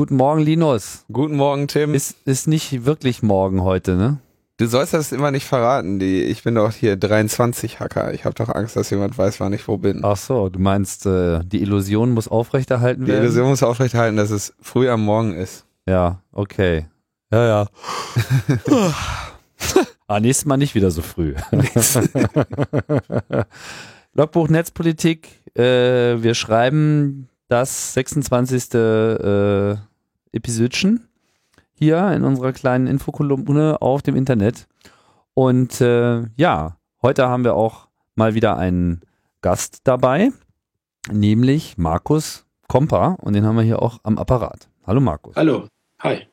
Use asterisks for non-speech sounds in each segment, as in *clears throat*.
Guten Morgen, Linus. Guten Morgen, Tim. Ist, ist nicht wirklich morgen heute, ne? Du sollst das immer nicht verraten. Die, ich bin doch hier 23 Hacker. Ich habe doch Angst, dass jemand weiß, wann ich wo bin. Ach so, du meinst, äh, die Illusion muss aufrechterhalten Die werden? Illusion muss aufrechterhalten, dass es früh am Morgen ist. Ja, okay. Ja, ja. ah, nächstes Mal nicht wieder so früh. *laughs* Logbuch Netzpolitik. Äh, wir schreiben das 26. Äh, Episodchen hier in unserer kleinen Infokolumne auf dem Internet. Und äh, ja, heute haben wir auch mal wieder einen Gast dabei, nämlich Markus Kompa. Und den haben wir hier auch am Apparat. Hallo Markus. Hallo, hi.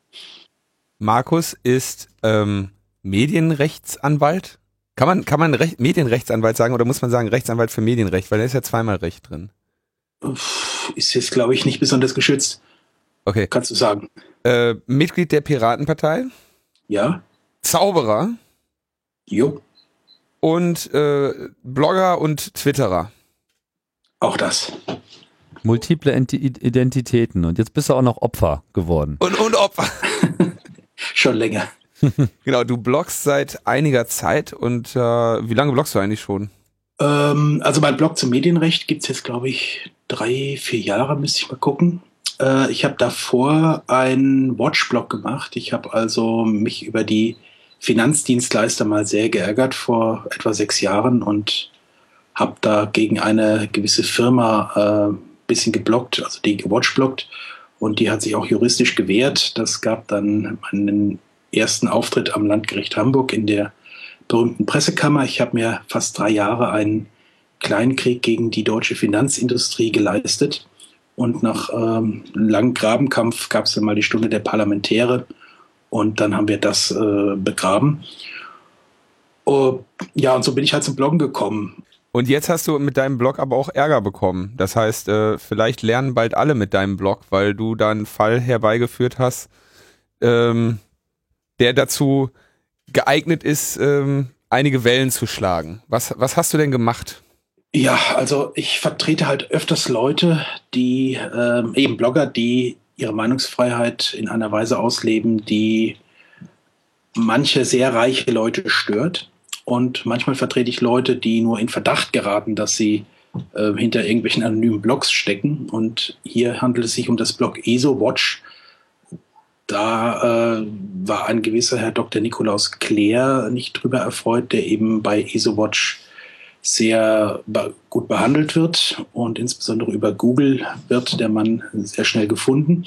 Markus ist ähm, Medienrechtsanwalt. Kann man, kann man Recht, Medienrechtsanwalt sagen oder muss man sagen Rechtsanwalt für Medienrecht? Weil da ist ja zweimal Recht drin. Ist jetzt, glaube ich, nicht besonders geschützt, Okay. kannst du sagen. Äh, Mitglied der Piratenpartei, Ja? Zauberer Jo, und äh, Blogger und Twitterer. auch das. Multiple Enti- Identitäten. Und jetzt bist du auch noch Opfer geworden. Und, und Opfer. *laughs* Schon länger. *laughs* Genau, du bloggst seit einiger Zeit und äh, wie lange bloggst du eigentlich schon? Ähm, also mein Blog zum Medienrecht gibt's jetzt, glaube ich, drei, vier Jahre, müsste ich mal gucken. Äh, ich habe davor einen Watch-Blog gemacht. Ich habe also mich über die Finanzdienstleister mal sehr geärgert vor etwa sechs Jahren und habe da gegen eine gewisse Firma äh, bisschen geblockt, also die gewatchblockt und die hat sich auch juristisch gewehrt. Das gab dann meinen ersten Auftritt am Landgericht Hamburg in der berühmten Pressekammer. Ich habe mir fast drei Jahre einen Kleinkrieg gegen die deutsche Finanzindustrie geleistet. Und nach ähm, einem langen Grabenkampf gab es dann mal die Stunde der Parlamentäre. Und dann haben wir das äh, begraben. Oh, ja, und so bin ich halt zum Bloggen gekommen. Und jetzt hast du mit deinem Blog aber auch Ärger bekommen. Das heißt, äh, vielleicht lernen bald alle mit deinem Blog, weil du da einen Fall herbeigeführt hast, ähm, der dazu geeignet ist, ähm, einige Wellen zu schlagen. Was, was hast du denn gemacht? Ja, also ich vertrete halt öfters Leute, die ähm, eben Blogger, die ihre Meinungsfreiheit in einer Weise ausleben, die manche sehr reiche Leute stört. Und manchmal vertrete ich Leute, die nur in Verdacht geraten, dass sie äh, hinter irgendwelchen anonymen Blogs stecken. Und hier handelt es sich um das Blog ESO-Watch. Da äh, war ein gewisser Herr Dr. Nikolaus Kleer nicht drüber erfreut, der eben bei ESO-Watch sehr gut behandelt wird und insbesondere über Google wird der Mann sehr schnell gefunden.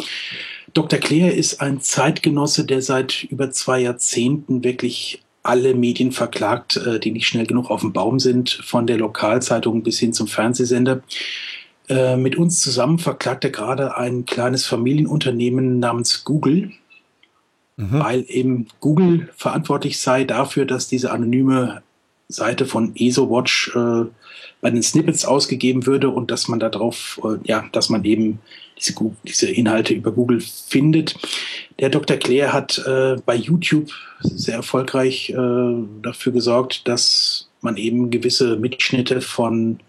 Dr. Kleer ist ein Zeitgenosse, der seit über zwei Jahrzehnten wirklich alle Medien verklagt, äh, die nicht schnell genug auf dem Baum sind, von der Lokalzeitung bis hin zum Fernsehsender. Äh, mit uns zusammen verklagt er gerade ein kleines Familienunternehmen namens Google, Mhm. weil eben Google verantwortlich sei dafür, dass diese anonyme Seite von ESOWatch äh, bei den Snippets ausgegeben würde und dass man darauf, äh, ja, dass man eben diese, diese Inhalte über Google findet. Der Dr. Claire hat äh, bei YouTube sehr erfolgreich äh, dafür gesorgt, dass man eben gewisse Mitschnitte von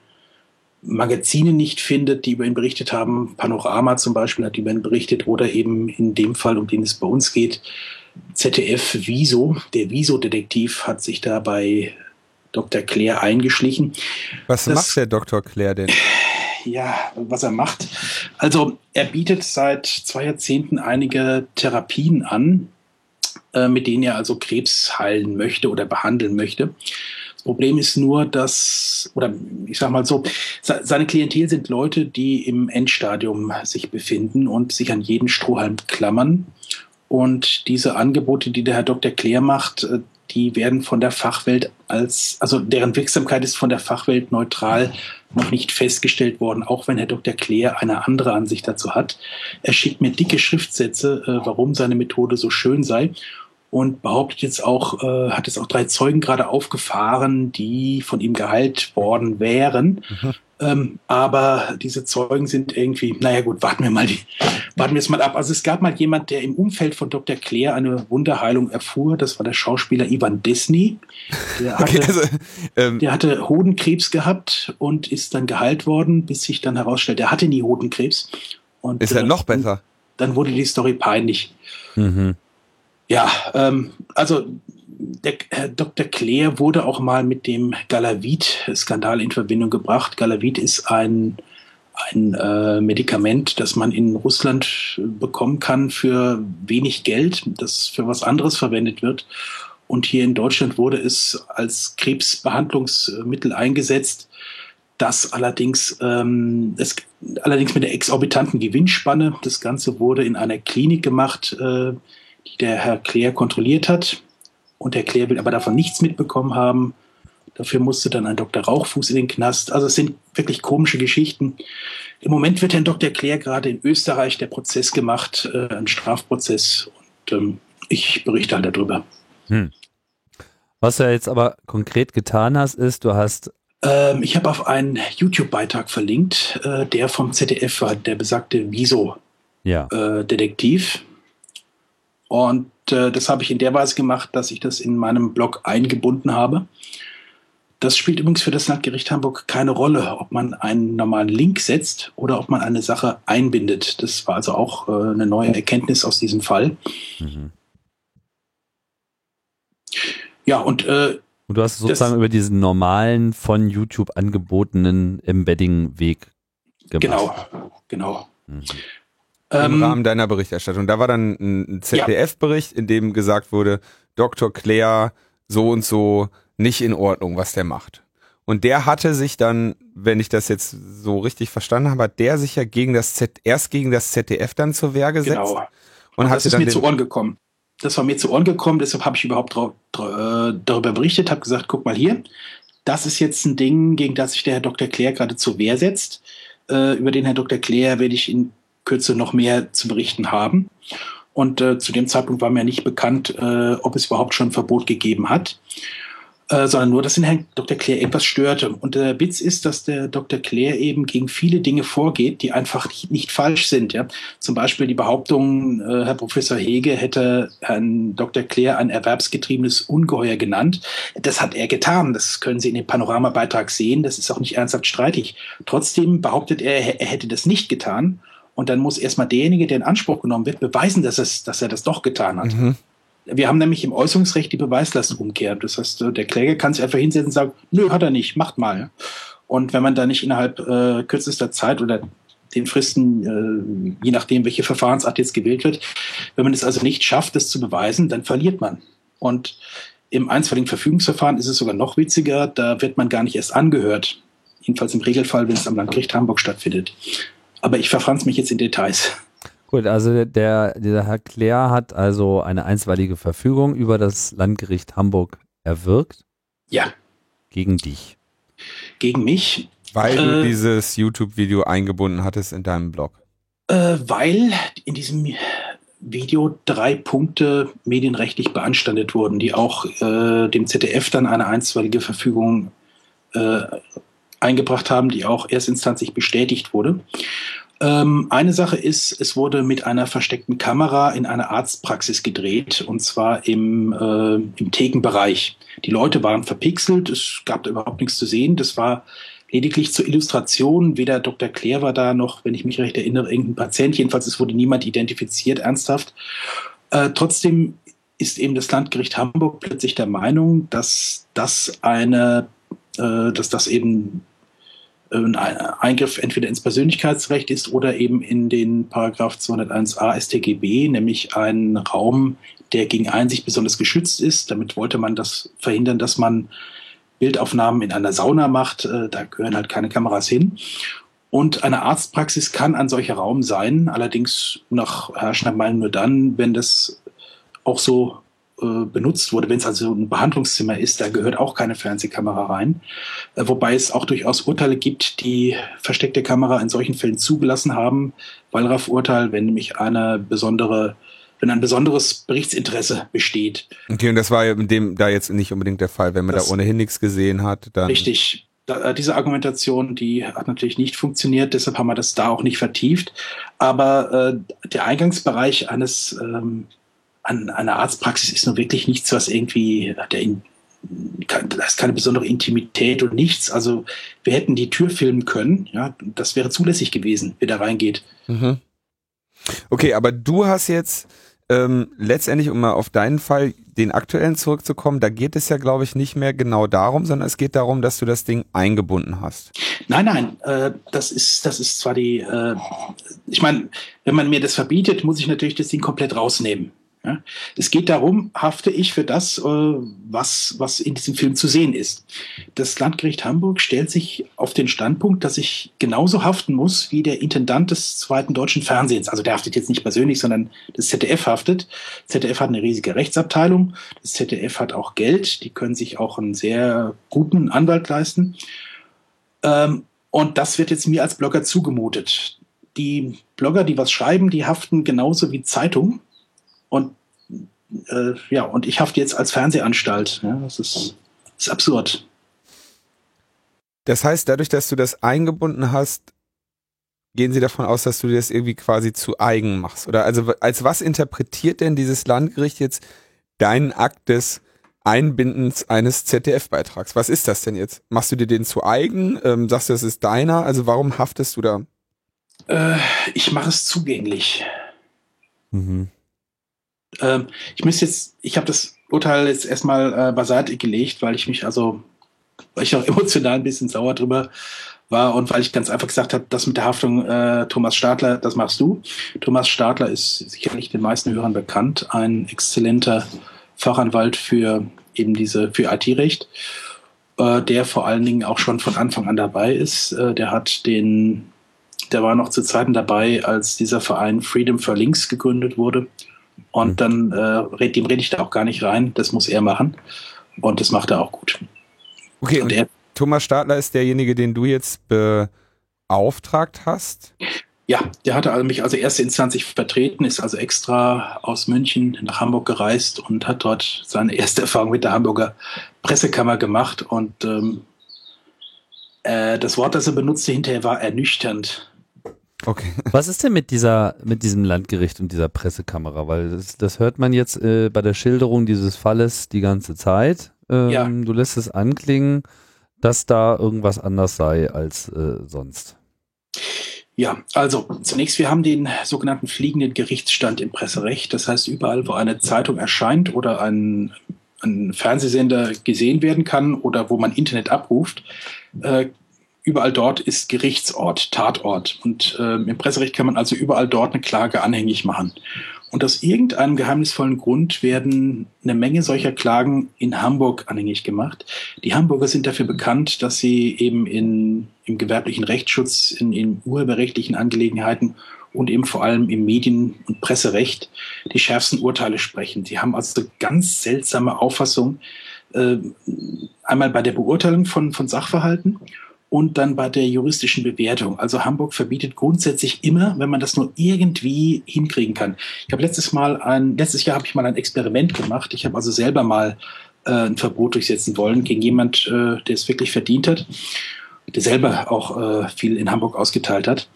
Magazinen nicht findet, die über ihn berichtet haben. Panorama zum Beispiel hat über ihn berichtet oder eben in dem Fall, um den es bei uns geht, ZDF Wieso, der Wieso-Detektiv hat sich da bei Dr. Claire eingeschlichen. Was Das- macht der Dr. Claire denn? Ja, was er macht. Also er bietet seit zwei Jahrzehnten einige Therapien an, äh, mit denen er also Krebs heilen möchte oder behandeln möchte. Das Problem ist nur, dass, oder ich sag mal so, se- seine Klientel sind Leute, die im Endstadium sich befinden und sich an jeden Strohhalm klammern. Und diese Angebote, die der Herr Dr. Claire macht, äh, die werden von der Fachwelt als, also deren Wirksamkeit ist von der Fachwelt neutral noch nicht festgestellt worden, auch wenn Herr Dr. Claire eine andere Ansicht dazu hat. Er schickt mir dicke Schriftsätze, äh, warum seine Methode so schön sei und behauptet jetzt auch, äh, hat jetzt auch drei Zeugen gerade aufgefahren, die von ihm geheilt worden wären. Mhm. Ähm, aber diese Zeugen sind irgendwie, naja gut, warten wir mal die, warten wir es mal ab. Also es gab mal jemand, der im Umfeld von Dr. Claire eine Wunderheilung erfuhr. Das war der Schauspieler Ivan Disney. Der hatte, Okay, also, ähm, der hatte Hodenkrebs gehabt und ist dann geheilt worden, bis sich dann herausstellt, er hatte nie Hodenkrebs. Und, ist ja äh, noch besser. dann wurde die Story peinlich. Mhm. Ja, ähm, also der Herr Dr. Claire wurde auch mal mit dem Galavit-Skandal in Verbindung gebracht. Galavit ist ein, ein äh, Medikament, das man in Russland bekommen kann für wenig Geld, das für was anderes verwendet wird. Und hier in Deutschland wurde es als Krebsbehandlungsmittel eingesetzt, das allerdings, ähm, das, allerdings mit der exorbitanten Gewinnspanne. Das Ganze wurde in einer Klinik gemacht, äh, die der Herr Claire kontrolliert hat. Und Herr Claire will aber davon nichts mitbekommen haben. Dafür musste dann ein Dr. Rauchfuß in den Knast. Also es sind wirklich komische Geschichten. Im Moment wird Herrn Dr. Claire gerade in Österreich der Prozess gemacht, äh, ein Strafprozess. Und ähm, ich berichte halt darüber. Hm. Was du jetzt aber konkret getan hast, ist, du hast ähm, ich habe auf einen YouTube-Beitrag verlinkt, äh, der vom ZDF war, der besagte Wieso-Detektiv. Ja. Äh, und äh, das habe ich in der Weise gemacht, dass ich das in meinem Blog eingebunden habe. Das spielt übrigens für das Landgericht Hamburg keine Rolle, ob man einen normalen Link setzt oder ob man eine Sache einbindet. Das war also auch äh, eine neue Erkenntnis aus diesem Fall. Mhm. Ja, und, äh, und du hast sozusagen das, über diesen normalen von YouTube angebotenen Embedding-Weg gemacht. Genau, genau. Mhm im ähm, Rahmen deiner Berichterstattung. Da war dann ein ZDF-Bericht, in dem gesagt wurde, Dr. Claire so und so nicht in Ordnung, was der macht. Und der hatte sich dann, wenn ich das jetzt so richtig verstanden habe, hat der sich ja gegen das Z erst gegen das ZDF dann zur Wehr gesetzt. Genau. Und, und das ist mir zu Ohren gekommen. Das war mir zu Ohren gekommen, deshalb habe ich überhaupt äh, darüber berichtet, habe gesagt, guck mal hier, das ist jetzt ein Ding, gegen das sich der Herr Dr. Claire gerade zur Wehr setzt. Äh, über den Herrn Dr. Claire werde ich in Kürze noch mehr zu berichten haben. Und äh, zu dem Zeitpunkt war mir nicht bekannt, äh, ob es überhaupt schon ein Verbot gegeben hat, äh, sondern nur, dass den Herrn Dr. Claire etwas störte. Und der Witz ist, dass der Dr. Claire eben gegen viele Dinge vorgeht, die einfach nicht, nicht falsch sind. Ja? Zum Beispiel die Behauptung, äh, Herr Professor Hege hätte Herrn Dr. Claire ein erwerbsgetriebenes Ungeheuer genannt. Das hat er getan. Das können Sie in dem Panoramabeitrag sehen. Das ist auch nicht ernsthaft streitig. Trotzdem behauptet er, er hätte das nicht getan. Und dann muss erstmal derjenige, der in Anspruch genommen wird, beweisen, dass, es, dass er das doch getan hat. Mhm. Wir haben nämlich im Äußerungsrecht die Beweislastumkehr. Das heißt, der Kläger kann sich einfach hinsetzen und sagen, nö, hat er nicht, macht mal. Und wenn man da nicht innerhalb äh, kürzester Zeit oder den Fristen, äh, je nachdem, welche Verfahrensart jetzt gewählt wird, wenn man es also nicht schafft, das zu beweisen, dann verliert man. Und im einstweiligen Verfügungsverfahren ist es sogar noch witziger, da wird man gar nicht erst angehört. Jedenfalls im Regelfall, wenn es am Landgericht Hamburg stattfindet. Aber ich verfranz mich jetzt in Details. Gut, also der, dieser Herr Claire hat also eine einstweilige Verfügung über das Landgericht Hamburg erwirkt. Ja. Gegen dich. Gegen mich. Weil du äh, dieses YouTube-Video eingebunden hattest in deinem Blog. Äh, weil in diesem Video drei Punkte medienrechtlich beanstandet wurden, die auch äh, dem ZDF dann eine einstweilige Verfügung äh, eingebracht haben, die auch erstinstanzlich bestätigt wurde. Ähm, eine Sache ist, es wurde mit einer versteckten Kamera in einer Arztpraxis gedreht, und zwar im, äh, im Thekenbereich. Die Leute waren verpixelt, es gab da überhaupt nichts zu sehen. Das war lediglich zur Illustration. Weder Dr. Claire war da noch, wenn ich mich recht erinnere, irgendein Patient. Jedenfalls, es wurde niemand identifiziert, ernsthaft. Äh, trotzdem ist eben das Landgericht Hamburg plötzlich der Meinung, dass das eine, äh, dass das eben ein Eingriff entweder ins Persönlichkeitsrecht ist oder eben in den Paragraph 201a StGB, nämlich ein Raum, der gegen Einsicht besonders geschützt ist. Damit wollte man das verhindern, dass man Bildaufnahmen in einer Sauna macht. Äh, da gehören halt keine Kameras hin. Und eine Arztpraxis kann ein solcher Raum sein, allerdings nach herrschender Meinung nur dann, wenn das auch so äh, benutzt wurde. Wenn es also ein Behandlungszimmer ist, da gehört auch keine Fernsehkamera rein. Äh, wobei es auch durchaus Urteile gibt, die versteckte Kamera in solchen Fällen zugelassen haben. Wallraff-Urteil, wenn nämlich eine besondere wenn ein besonderes Berichtsinteresse besteht. Okay, und das war in dem da jetzt nicht unbedingt der Fall. Wenn man das da ohnehin nichts gesehen hat, dann. Richtig. Äh, diese Argumentation, die hat natürlich nicht funktioniert, deshalb haben wir das da auch nicht vertieft. Aber äh, der Eingangsbereich eines ähm, an einer Arztpraxis ist nun wirklich nichts, was irgendwie, da ist keine besondere Intimität und nichts. Also wir hätten die Tür filmen können, ja, das wäre zulässig gewesen, wer da reingeht. Mhm. Okay, aber du hast jetzt ähm, letztendlich, um mal auf deinen Fall, den aktuellen zurückzukommen, da geht es ja, glaube ich, nicht mehr genau darum, sondern es geht darum, dass du das Ding eingebunden hast. Nein, nein, äh, das ist, das ist zwar die, äh, ich meine, wenn man mir das verbietet, muss ich natürlich das Ding komplett rausnehmen. Ja? Es geht darum, hafte ich für das, äh, was, was in diesem Film zu sehen ist. Das Landgericht Hamburg stellt sich auf den Standpunkt, dass ich genauso haften muss wie der Intendant des zweiten deutschen Fernsehens. Also der haftet jetzt nicht persönlich, sondern das ZDF haftet. ZDF hat eine riesige Rechtsabteilung. Das ZDF hat auch Geld. Die können sich auch einen sehr guten Anwalt leisten. Ähm, und das wird jetzt mir als Blogger zugemutet. Die Blogger, die was schreiben, die haften genauso wie Zeitungen und äh, ja, und ich hafte jetzt als Fernsehanstalt. Ja, das ist, ist absurd. Das heißt, dadurch, dass du das eingebunden hast, gehen Sie davon aus, dass du das irgendwie quasi zu eigen machst? Oder also als was interpretiert denn dieses Landgericht jetzt deinen Akt des Einbindens eines ZDF-Beitrags? Was ist das denn jetzt? Machst du dir den zu eigen? Ähm, sagst du, das ist deiner? Also warum haftest du da? Äh, ich mache es zugänglich. Mhm. Ähm, ich müsste jetzt, ich habe das Urteil jetzt erstmal äh, beiseite gelegt, weil ich mich also, weil ich auch *laughs* emotional ein bisschen sauer drüber war und weil ich ganz einfach gesagt habe, das mit der Haftung äh, Thomas Stadler, das machst du. Thomas Stadler ist sicherlich den meisten Hörern bekannt, ein exzellenter Fachanwalt für eben diese für IT-Recht, äh, der vor allen Dingen auch schon von Anfang an dabei ist. Äh, der hat den, der war noch zu Zeiten dabei, als dieser Verein Freedom for Links gegründet wurde und mhm. dann äh, dem rede ich da auch gar nicht rein. Das muss er machen. Und das macht er auch gut. Okay, und, und Thomas Stadler ist derjenige, den du jetzt beauftragt hast? Ja, der hatte also mich also erste Instanz vertreten, ist also extra aus München nach Hamburg gereist und hat dort seine erste Erfahrung mit der Hamburger Pressekammer gemacht. Und ähm, äh, das Wort, das er benutzte hinterher, war ernüchternd. Okay. *laughs* Was ist denn mit dieser, mit diesem Landgericht und dieser Pressekamera? Weil das, das hört man jetzt äh, bei der Schilderung dieses Falles die ganze Zeit. Ähm, ja. Du lässt es anklingen, dass da irgendwas anders sei als äh, sonst. Ja, also zunächst, wir haben den sogenannten fliegenden Gerichtsstand im Presserecht. Das heißt, überall, wo eine Zeitung erscheint oder ein, ein Fernsehsender gesehen werden kann oder wo man Internet abruft, äh, überall dort ist Gerichtsort, Tatort. Und äh, im Presserecht kann man also überall dort eine Klage anhängig machen. Und aus irgendeinem geheimnisvollen Grund werden eine Menge solcher Klagen in Hamburg anhängig gemacht. Die Hamburger sind dafür bekannt, dass sie eben in, im gewerblichen Rechtsschutz, in, in urheberrechtlichen Angelegenheiten und eben vor allem im Medien- und Presserecht die schärfsten Urteile sprechen. Sie haben also ganz seltsame Auffassung, äh, einmal bei der Beurteilung von, von Sachverhalten und dann bei der juristischen Bewertung. Also Hamburg verbietet grundsätzlich immer, wenn man das nur irgendwie hinkriegen kann. Ich habe letztes Mal ein, letztes Jahr habe ich mal ein Experiment gemacht. Ich habe also selber mal äh, ein Verbot durchsetzen wollen gegen jemand, äh, der es wirklich verdient hat, der selber auch äh, viel in Hamburg ausgeteilt hat.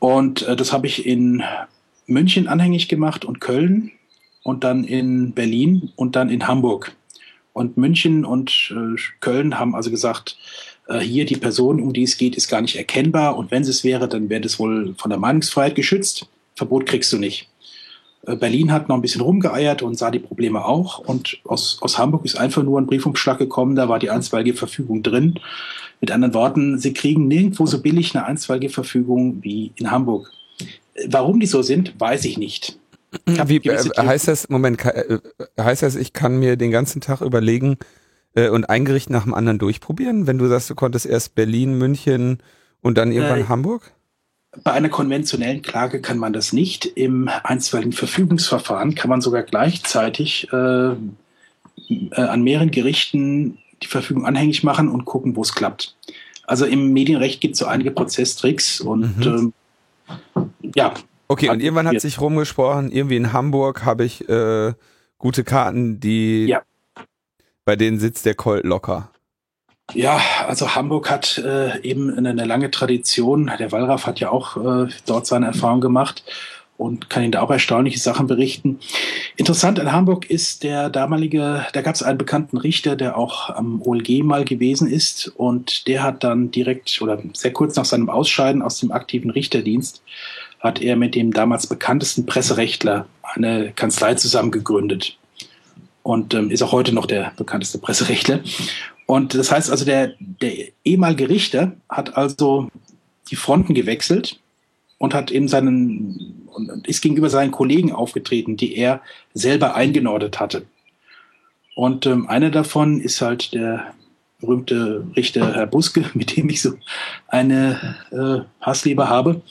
Und äh, das habe ich in München anhängig gemacht und Köln und dann in Berlin und dann in Hamburg. Und München und äh, Köln haben also gesagt, äh, hier die Person, um die es geht, ist gar nicht erkennbar und wenn es wäre, dann wäre das wohl von der Meinungsfreiheit geschützt. Verbot kriegst du nicht. Äh, Berlin hat noch ein bisschen rumgeeiert und sah die Probleme auch. Und aus, aus Hamburg ist einfach nur ein Briefumschlag gekommen, da war die einstweilige Verfügung drin. Mit anderen Worten, sie kriegen nirgendwo so billig eine einstweilige Verfügung wie in Hamburg. Äh, warum die so sind, weiß ich nicht. Wie, äh, heißt das, Moment, heißt das, ich kann mir den ganzen Tag überlegen, äh, und ein Gericht nach dem anderen durchprobieren? Wenn du sagst, du konntest erst Berlin, München und dann irgendwann äh, Hamburg? Bei einer konventionellen Klage kann man das nicht. Im einstweiligen Verfügungsverfahren kann man sogar gleichzeitig äh, äh, an mehreren Gerichten die Verfügung anhängig machen und gucken, wo es klappt. Also im Medienrecht gibt es so einige Prozesstricks und mhm. ähm, ja. Okay, und irgendwann hat sich rumgesprochen, irgendwie in Hamburg habe ich äh, gute Karten, die ja bei denen sitzt der Colt locker. Ja, also Hamburg hat äh, eben eine, lange Tradition. Der Wallraff hat ja auch äh, dort seine Erfahrung gemacht und kann Ihnen da auch erstaunliche Sachen berichten. Interessant an Hamburg ist der damalige, da gab es einen bekannten Richter, der auch am OLG mal gewesen ist und der hat dann direkt oder sehr kurz nach seinem Ausscheiden aus dem aktiven Richterdienst hat er mit dem damals bekanntesten Presserechtler eine Kanzlei zusammen gegründet. Und ähm, ist auch heute noch der bekannteste Presserechtler. Und das heißt also, der, der ehemalige Richter hat also die Fronten gewechselt und hat eben seinen und ist gegenüber seinen Kollegen aufgetreten, die er selber eingenordet hatte. Und ähm, einer davon ist halt der berühmte Richter Herr Buske, *laughs* mit dem ich so eine äh, Hassliebe habe,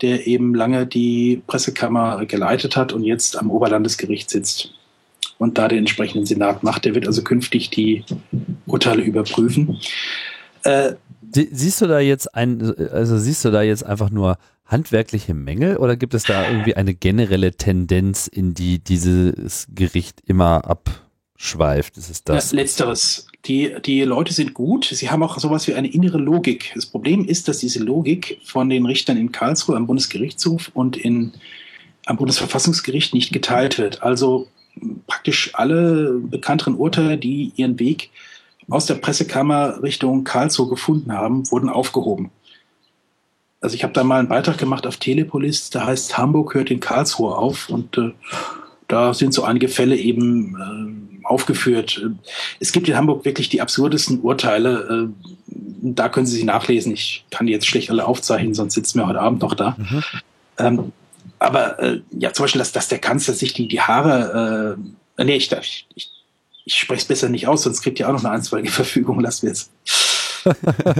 der eben lange die Pressekammer geleitet hat und jetzt am Oberlandesgericht sitzt und da den entsprechenden Senat macht. Der wird also künftig die Urteile überprüfen. Äh, siehst du da jetzt ein, also siehst du da jetzt einfach nur handwerkliche Mängel oder gibt es da irgendwie eine generelle Tendenz, in die dieses Gericht immer abschweift? Ist es das? Ja, letzteres. Die, die Leute sind gut. Sie haben auch sowas wie eine innere Logik. Das Problem ist, dass diese Logik von den Richtern in Karlsruhe am Bundesgerichtshof und in, am Bundesverfassungsgericht nicht geteilt wird. Also praktisch alle bekannteren Urteile, die ihren Weg aus der Pressekammer Richtung Karlsruhe gefunden haben, wurden aufgehoben. Also ich habe da mal einen Beitrag gemacht auf Telepolis, da heißt Hamburg hört in Karlsruhe auf und äh, da sind so einige Fälle eben äh, aufgeführt. Es gibt in Hamburg wirklich die absurdesten Urteile. Äh, da können Sie sie nachlesen. Ich kann die jetzt schlecht alle aufzeichnen, sonst sitzen wir heute Abend noch da. Mhm. Ähm, aber äh, ja, zum Beispiel, dass, dass der Kanzler sich die, die Haare, äh, nee, ich, ich, ich, ich spreche es besser nicht aus, sonst kriegt ihr auch noch eine einstweilige Verfügung, lass wir es. *laughs*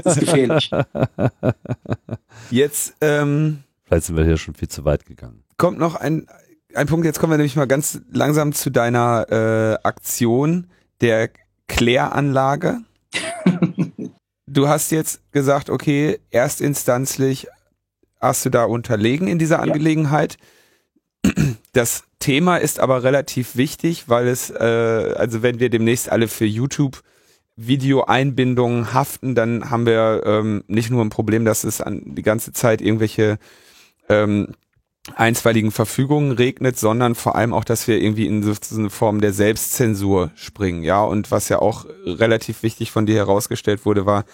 das ist gefährlich. Jetzt, ähm, vielleicht sind wir hier schon viel zu weit gegangen. Kommt noch ein, ein Punkt, jetzt kommen wir nämlich mal ganz langsam zu deiner äh, Aktion der Kläranlage. *laughs* du hast jetzt gesagt, okay, erstinstanzlich hast du da unterlegen in dieser Angelegenheit. Ja. Das Thema ist aber relativ wichtig, weil es, äh, also wenn wir demnächst alle für YouTube Videoeinbindungen haften, dann haben wir ähm, nicht nur ein Problem, dass es an die ganze Zeit irgendwelche ähm, einstweiligen Verfügungen regnet, sondern vor allem auch, dass wir irgendwie in so eine Form der Selbstzensur springen, ja. Und was ja auch relativ wichtig von dir herausgestellt wurde, war,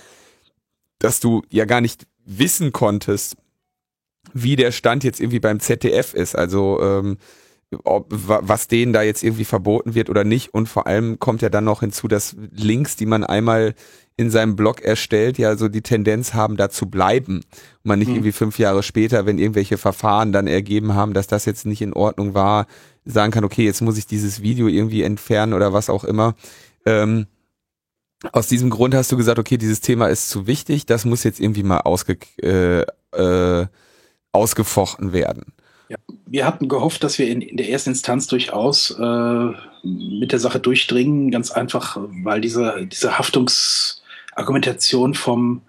dass du ja gar nicht wissen konntest, wie der Stand jetzt irgendwie beim ZDF ist. Also ähm, ob, was denen da jetzt irgendwie verboten wird oder nicht. Und vor allem kommt ja dann noch hinzu, dass Links, die man einmal in seinem Blog erstellt, ja so die Tendenz haben, da zu bleiben. Und man nicht mhm. irgendwie fünf Jahre später, wenn irgendwelche Verfahren dann ergeben haben, dass das jetzt nicht in Ordnung war, sagen kann, okay, jetzt muss ich dieses Video irgendwie entfernen oder was auch immer. Ähm, aus diesem Grund hast du gesagt, okay, dieses Thema ist zu wichtig, das muss jetzt irgendwie mal ausge, äh, äh, ausgefochten werden. Ja, wir hatten gehofft, dass wir in, in der ersten Instanz durchaus äh, mit der Sache durchdringen, ganz einfach, weil diese, diese Haftungsargumentation vom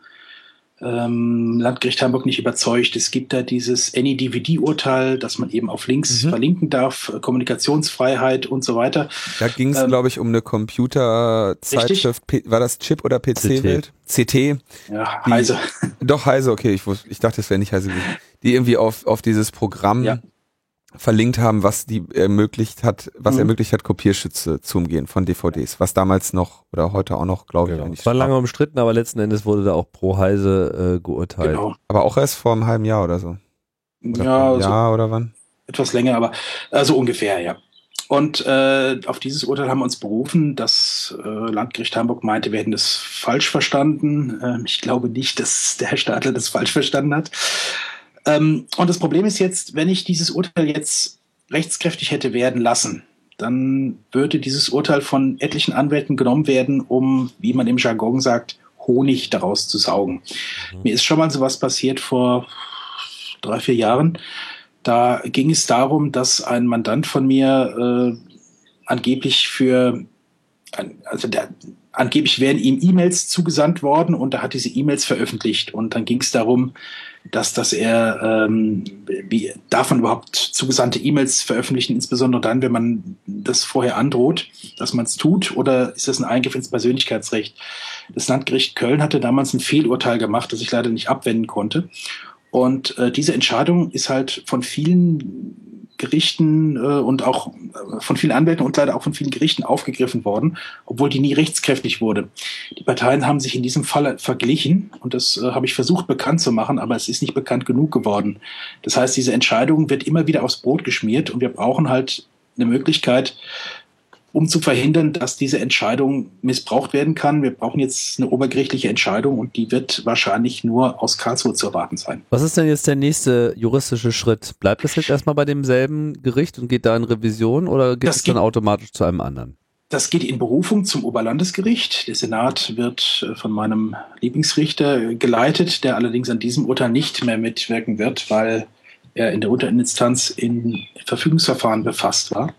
ähm, Landgericht Hamburg nicht überzeugt. Es gibt da dieses AnyDVD-Urteil, dass man eben auf Links mhm. verlinken darf, Kommunikationsfreiheit und so weiter. Da ging es, ähm, glaube ich, um eine Computerzeitschrift. War das Chip oder PC-Welt? CT. Ja, Heise. Doch, Heise, okay. Ich, wusste, ich dachte, es wäre nicht Heise gewesen. Die irgendwie auf, auf dieses Programm ja verlinkt haben, was die ermöglicht hat, was mhm. ermöglicht hat, Kopierschütze zu umgehen von DVDs, was damals noch oder heute auch noch, glaube ich, genau. nicht war lange umstritten, aber letzten Endes wurde da auch pro Heise äh, geurteilt. Genau. Aber auch erst vor einem halben Jahr oder so. Oder ja, ein Jahr so oder wann? Etwas länger, aber so ungefähr, ja. Und äh, auf dieses Urteil haben wir uns berufen. Das äh, Landgericht Hamburg meinte, wir hätten das falsch verstanden. Ähm, ich glaube nicht, dass der Herr Stadler das falsch verstanden hat. Ähm, und das Problem ist jetzt, wenn ich dieses Urteil jetzt rechtskräftig hätte werden lassen, dann würde dieses Urteil von etlichen Anwälten genommen werden, um, wie man im Jargon sagt, Honig daraus zu saugen. Mhm. Mir ist schon mal sowas passiert vor drei, vier Jahren. Da ging es darum, dass ein Mandant von mir äh, angeblich für, also der, angeblich wären ihm E-Mails zugesandt worden und er hat diese E-Mails veröffentlicht. Und dann ging es darum, dass, dass er, ähm, wie man überhaupt zugesandte E-Mails veröffentlichen, insbesondere dann, wenn man das vorher androht, dass man es tut, oder ist das ein Eingriff ins Persönlichkeitsrecht? Das Landgericht Köln hatte damals ein Fehlurteil gemacht, das ich leider nicht abwenden konnte. Und äh, diese Entscheidung ist halt von vielen Gerichten äh, und auch von vielen Anwälten und leider auch von vielen Gerichten aufgegriffen worden, obwohl die nie rechtskräftig wurde. Die Parteien haben sich in diesem Fall verglichen und das äh, habe ich versucht bekannt zu machen, aber es ist nicht bekannt genug geworden. Das heißt, diese Entscheidung wird immer wieder aufs Brot geschmiert und wir brauchen halt eine Möglichkeit, um zu verhindern, dass diese Entscheidung missbraucht werden kann. Wir brauchen jetzt eine obergerichtliche Entscheidung und die wird wahrscheinlich nur aus Karlsruhe zu erwarten sein. Was ist denn jetzt der nächste juristische Schritt? Bleibt das jetzt erstmal bei demselben Gericht und geht da in Revision oder geht das es dann automatisch zu einem anderen? Das geht in Berufung zum Oberlandesgericht. Der Senat wird äh, von meinem Lieblingsrichter geleitet, der allerdings an diesem Urteil nicht mehr mitwirken wird, weil er in der Unterinstanz in Verfügungsverfahren befasst war.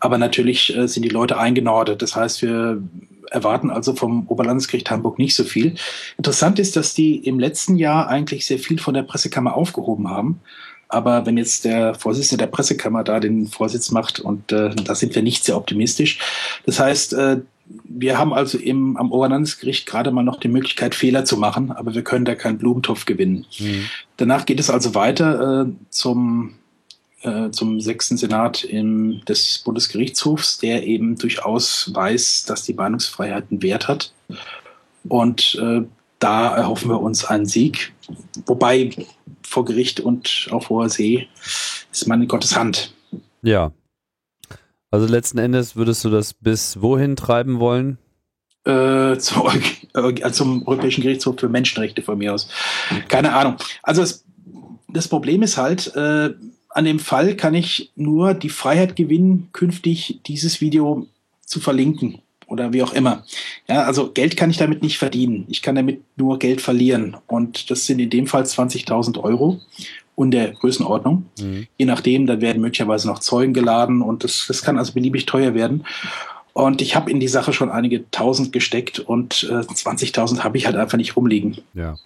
Aber natürlich äh, sind die Leute eingenordet. Das heißt, wir erwarten also vom Oberlandesgericht Hamburg nicht so viel. Interessant ist, dass die im letzten Jahr eigentlich sehr viel von der Pressekammer aufgehoben haben. Aber wenn jetzt der Vorsitzende der Pressekammer da den Vorsitz macht, und äh, da sind wir nicht sehr optimistisch. Das heißt, äh, wir haben also im, am Oberlandesgericht gerade mal noch die Möglichkeit, Fehler zu machen, aber wir können da keinen Blumentopf gewinnen. Mhm. Danach geht es also weiter äh, zum, äh, zum sechsten Senat im, des Bundesgerichtshofs, der eben durchaus weiß, dass die Meinungsfreiheit einen Wert hat. Und äh, da erhoffen wir uns einen Sieg. Wobei vor Gericht und auf hoher See ist man in Gottes Hand. Ja, also letzten Endes würdest du das bis wohin treiben wollen? Äh, zum, äh, zum Europäischen Gerichtshof für Menschenrechte von mir aus. Keine Ahnung. Also es, das Problem ist halt, äh, an dem Fall kann ich nur die Freiheit gewinnen, künftig dieses Video zu verlinken oder wie auch immer. Ja, also Geld kann ich damit nicht verdienen. Ich kann damit nur Geld verlieren. Und das sind in dem Fall 20.000 Euro und der Größenordnung. Mhm. Je nachdem, da werden möglicherweise noch Zeugen geladen und das, das kann also beliebig teuer werden. Und ich habe in die Sache schon einige tausend gesteckt und äh, 20.000 habe ich halt einfach nicht rumliegen. Ja.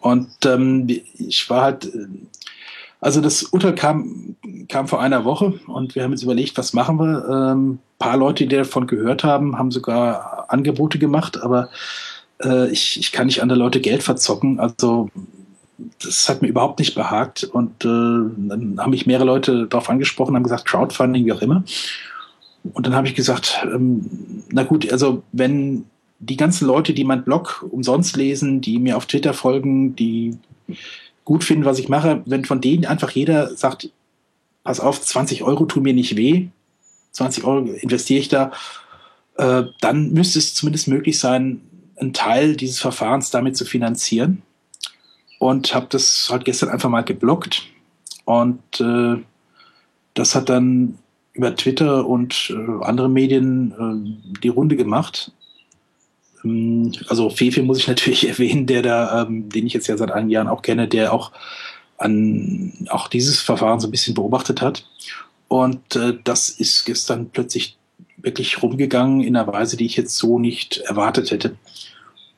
Und ähm, ich war halt, äh, also das Urteil kam, kam vor einer Woche und wir haben jetzt überlegt, was machen wir. Ähm, paar Leute, die davon gehört haben, haben sogar Angebote gemacht, aber äh, ich, ich kann nicht andere Leute Geld verzocken. Also das hat mir überhaupt nicht behagt. Und äh, dann haben mich mehrere Leute darauf angesprochen, haben gesagt, Crowdfunding, wie auch immer. Und dann habe ich gesagt, ähm, na gut, also wenn die ganzen Leute, die meinen Blog umsonst lesen, die mir auf Twitter folgen, die gut finden, was ich mache, wenn von denen einfach jeder sagt, pass auf, 20 Euro tun mir nicht weh, 20 Euro investiere ich da, äh, dann müsste es zumindest möglich sein, einen Teil dieses Verfahrens damit zu finanzieren und habe das halt gestern einfach mal geblockt und äh, das hat dann über Twitter und äh, andere Medien äh, die Runde gemacht. Ähm, also Fefe muss ich *laughs* natürlich erwähnen, der da, ähm, den ich jetzt ja seit einigen Jahren auch kenne, der auch an auch dieses Verfahren so ein bisschen beobachtet hat. Und äh, das ist gestern plötzlich wirklich rumgegangen in einer Weise, die ich jetzt so nicht erwartet hätte.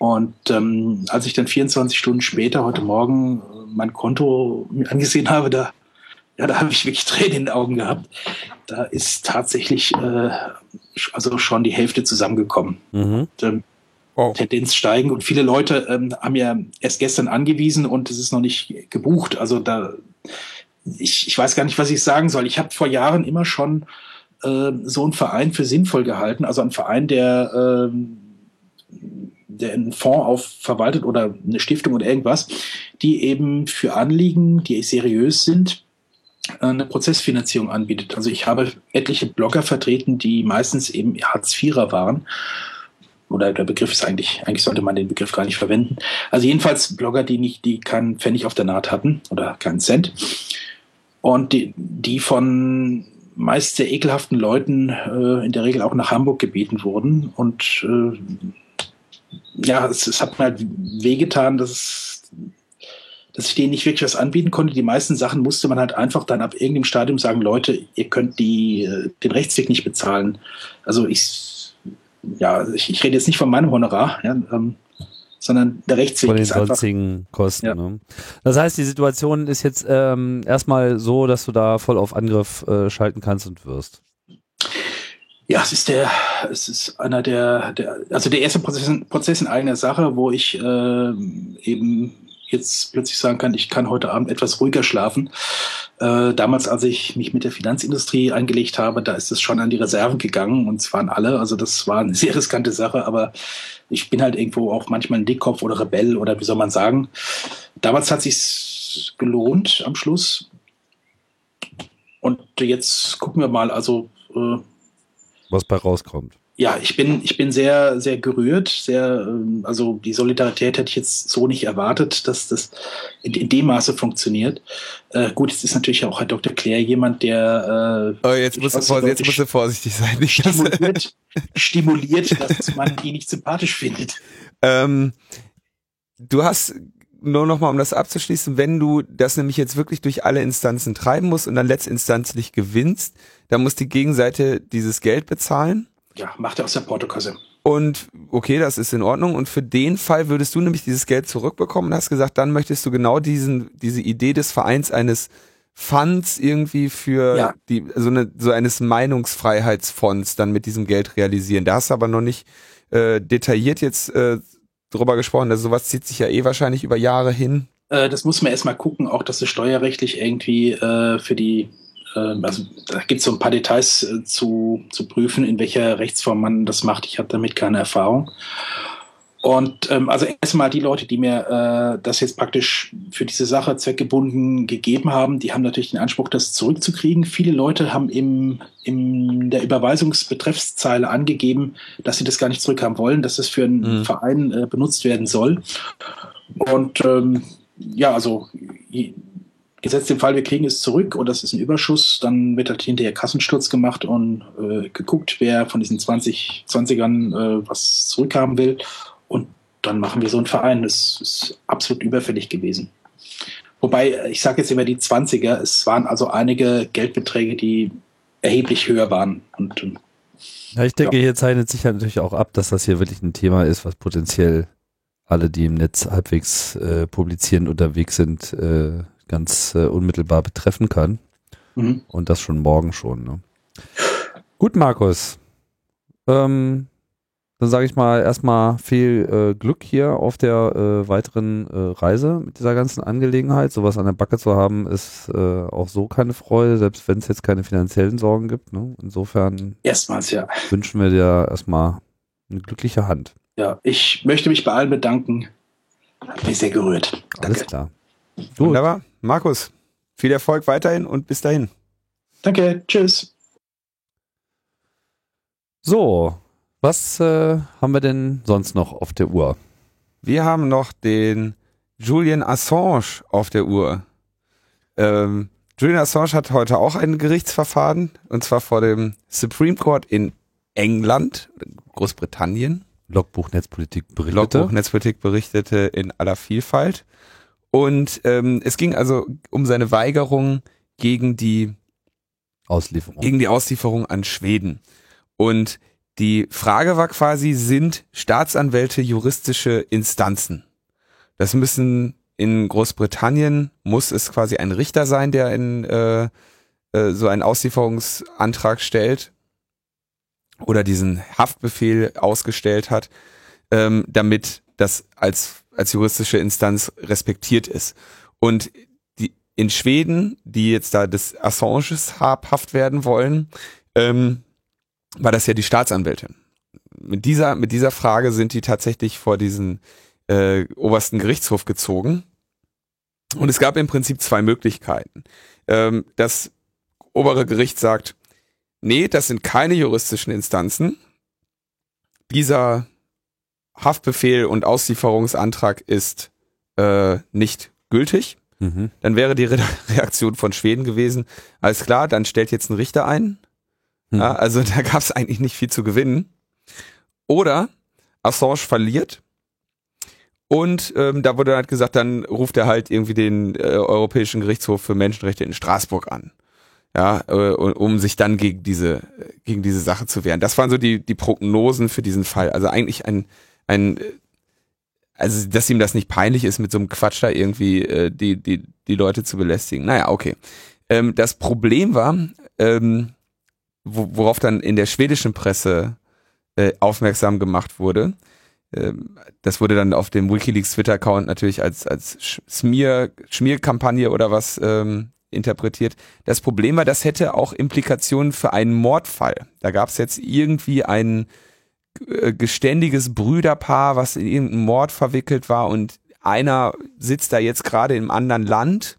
Und ähm, als ich dann 24 Stunden später, heute Morgen, mein Konto mir angesehen habe, da, ja, da habe ich wirklich Tränen in den Augen gehabt. Da ist tatsächlich äh, also schon die Hälfte zusammengekommen. Mhm. Und, ähm, oh. Tendenz steigen. Und viele Leute ähm, haben ja erst gestern angewiesen und es ist noch nicht gebucht. Also da, ich, ich weiß gar nicht, was ich sagen soll. Ich habe vor Jahren immer schon äh, so einen Verein für sinnvoll gehalten. Also ein Verein, der äh, der einen Fonds auf verwaltet oder eine Stiftung oder irgendwas, die eben für Anliegen, die seriös sind, eine Prozessfinanzierung anbietet. Also ich habe etliche Blogger vertreten, die meistens eben Hartz-IVer waren. Oder der Begriff ist eigentlich, eigentlich sollte man den Begriff gar nicht verwenden. Also jedenfalls Blogger, die nicht, die keinen Pfennig auf der Naht hatten oder keinen Cent. Und die, die von meist sehr ekelhaften Leuten äh, in der Regel auch nach Hamburg gebeten wurden und äh, ja, es, es hat mir halt wehgetan, dass es, dass ich denen nicht wirklich was anbieten konnte. Die meisten Sachen musste man halt einfach dann ab irgendeinem Stadium sagen, Leute, ihr könnt die, äh, den Rechtsweg nicht bezahlen. Also ich, ja, ich, ich rede jetzt nicht von meinem Honorar, ja, ähm, sondern der Rechtsweg von den ist sonstigen Kosten. Ja. Ne? Das heißt, die Situation ist jetzt ähm, erstmal so, dass du da voll auf Angriff äh, schalten kannst und wirst. Ja, es ist der, es ist einer der, der also der erste Prozess, Prozess in eigener Sache, wo ich äh, eben jetzt plötzlich sagen kann, ich kann heute Abend etwas ruhiger schlafen. Äh, damals, als ich mich mit der Finanzindustrie eingelegt habe, da ist es schon an die Reserven gegangen und zwar an alle. Also das war eine *laughs* sehr riskante Sache, aber ich bin halt irgendwo auch manchmal ein Dickkopf oder Rebell oder wie soll man sagen. Damals hat sich gelohnt am Schluss. Und jetzt gucken wir mal, also äh, was bei rauskommt ja, ich bin, ich bin sehr, sehr gerührt. Sehr, ähm, also die Solidarität hätte ich jetzt so nicht erwartet, dass das in, in dem Maße funktioniert. Äh, gut, es ist natürlich auch Herr Dr. Claire jemand, der. Äh, oh, jetzt musst, du, vor, jetzt musst du vorsichtig sein. Nicht stimuliert, stimuliert, dass man die nicht sympathisch findet. Ähm, du hast nur nochmal, um das abzuschließen, wenn du das nämlich jetzt wirklich durch alle Instanzen treiben musst und dann letztinstanzlich gewinnst, dann muss die Gegenseite dieses Geld bezahlen ja, macht er aus der Portokasse. Und okay, das ist in Ordnung. Und für den Fall würdest du nämlich dieses Geld zurückbekommen und hast gesagt, dann möchtest du genau diesen, diese Idee des Vereins eines Funds irgendwie für ja. die, so eine, so eines Meinungsfreiheitsfonds dann mit diesem Geld realisieren. Da hast du aber noch nicht äh, detailliert jetzt äh, drüber gesprochen. Also sowas zieht sich ja eh wahrscheinlich über Jahre hin. Äh, das muss man erstmal gucken, auch dass es steuerrechtlich irgendwie äh, für die ähm, also da gibt es so ein paar Details äh, zu, zu prüfen, in welcher Rechtsform man das macht. Ich habe damit keine Erfahrung. Und ähm, also erstmal die Leute, die mir äh, das jetzt praktisch für diese Sache zweckgebunden gegeben haben, die haben natürlich den Anspruch, das zurückzukriegen. Viele Leute haben im, in der Überweisungsbetreffszeile angegeben, dass sie das gar nicht zurückhaben wollen, dass es für einen mhm. Verein äh, benutzt werden soll. Und ähm, ja, also gesetzt den Fall, wir kriegen es zurück und das ist ein Überschuss, dann wird halt hinterher Kassensturz gemacht und äh, geguckt, wer von diesen 20, 20ern äh, was zurückhaben will. Und dann machen wir so einen Verein. Das ist absolut überfällig gewesen. Wobei, ich sage jetzt immer die 20er, es waren also einige Geldbeträge, die erheblich höher waren. Und, ja, ich denke, ja. hier zeichnet sich halt natürlich auch ab, dass das hier wirklich ein Thema ist, was potenziell alle, die im Netz halbwegs äh, publizieren unterwegs sind, äh, ganz äh, unmittelbar betreffen kann. Mhm. Und das schon morgen schon. Ne? Gut, Markus. Ähm, dann sage ich mal erstmal viel äh, Glück hier auf der äh, weiteren äh, Reise mit dieser ganzen Angelegenheit. Sowas an der Backe zu haben, ist äh, auch so keine Freude, selbst wenn es jetzt keine finanziellen Sorgen gibt. Ne? Insofern Erstmals, ja. wünschen wir dir erstmal eine glückliche Hand. Ja, ich möchte mich bei allen bedanken. Hat mich sehr gerührt. Danke. Alles klar. Gut. Wunderbar. Markus, viel Erfolg weiterhin und bis dahin. Danke, tschüss. So, was äh, haben wir denn sonst noch auf der Uhr? Wir haben noch den Julian Assange auf der Uhr. Ähm, Julian Assange hat heute auch ein Gerichtsverfahren und zwar vor dem Supreme Court in England, Großbritannien. Logbuch Netzpolitik berichtete. Logbuch Netzpolitik berichtete in aller Vielfalt. Und ähm, es ging also um seine Weigerung gegen die Auslieferung. Gegen die Auslieferung an Schweden. Und die Frage war quasi, sind Staatsanwälte juristische Instanzen? Das müssen in Großbritannien muss es quasi ein Richter sein, der in äh, äh, so einen Auslieferungsantrag stellt oder diesen Haftbefehl ausgestellt hat, ähm, damit das als als juristische Instanz respektiert ist. Und die in Schweden, die jetzt da des Assanges habhaft werden wollen, ähm, war das ja die Staatsanwältin. Mit dieser, mit dieser Frage sind die tatsächlich vor diesen äh, obersten Gerichtshof gezogen. Und es gab im Prinzip zwei Möglichkeiten. Ähm, das obere Gericht sagt, nee, das sind keine juristischen Instanzen. Dieser Haftbefehl und Auslieferungsantrag ist äh, nicht gültig. Mhm. Dann wäre die Re *laughs* Reaktion von Schweden gewesen, alles klar, dann stellt jetzt ein Richter ein. Mhm. Ja, also *laughs* da gab es eigentlich nicht viel zu gewinnen. Oder Assange verliert und ähm, da wurde halt gesagt, dann ruft er halt irgendwie den äh, Europäischen Gerichtshof für Menschenrechte in Straßburg an. Ja, äh, um sich dann gegen diese, gegen diese Sache zu wehren. Das waren so die, die Prognosen für diesen Fall. Also eigentlich ein ein, also dass ihm das nicht peinlich ist, mit so einem Quatsch da irgendwie äh, die, die, die Leute zu belästigen. Naja, okay. Ähm, das Problem war, ähm, wo, worauf dann in der schwedischen Presse äh, aufmerksam gemacht wurde, ähm, das wurde dann auf dem WikiLeaks Twitter-Account natürlich als, als Schmier, Schmierkampagne oder was ähm, interpretiert. Das Problem war, das hätte auch Implikationen für einen Mordfall. Da gab es jetzt irgendwie ein äh, geständiges Brüderpaar, was in irgendeinen Mord verwickelt war und einer sitzt da jetzt gerade im anderen Land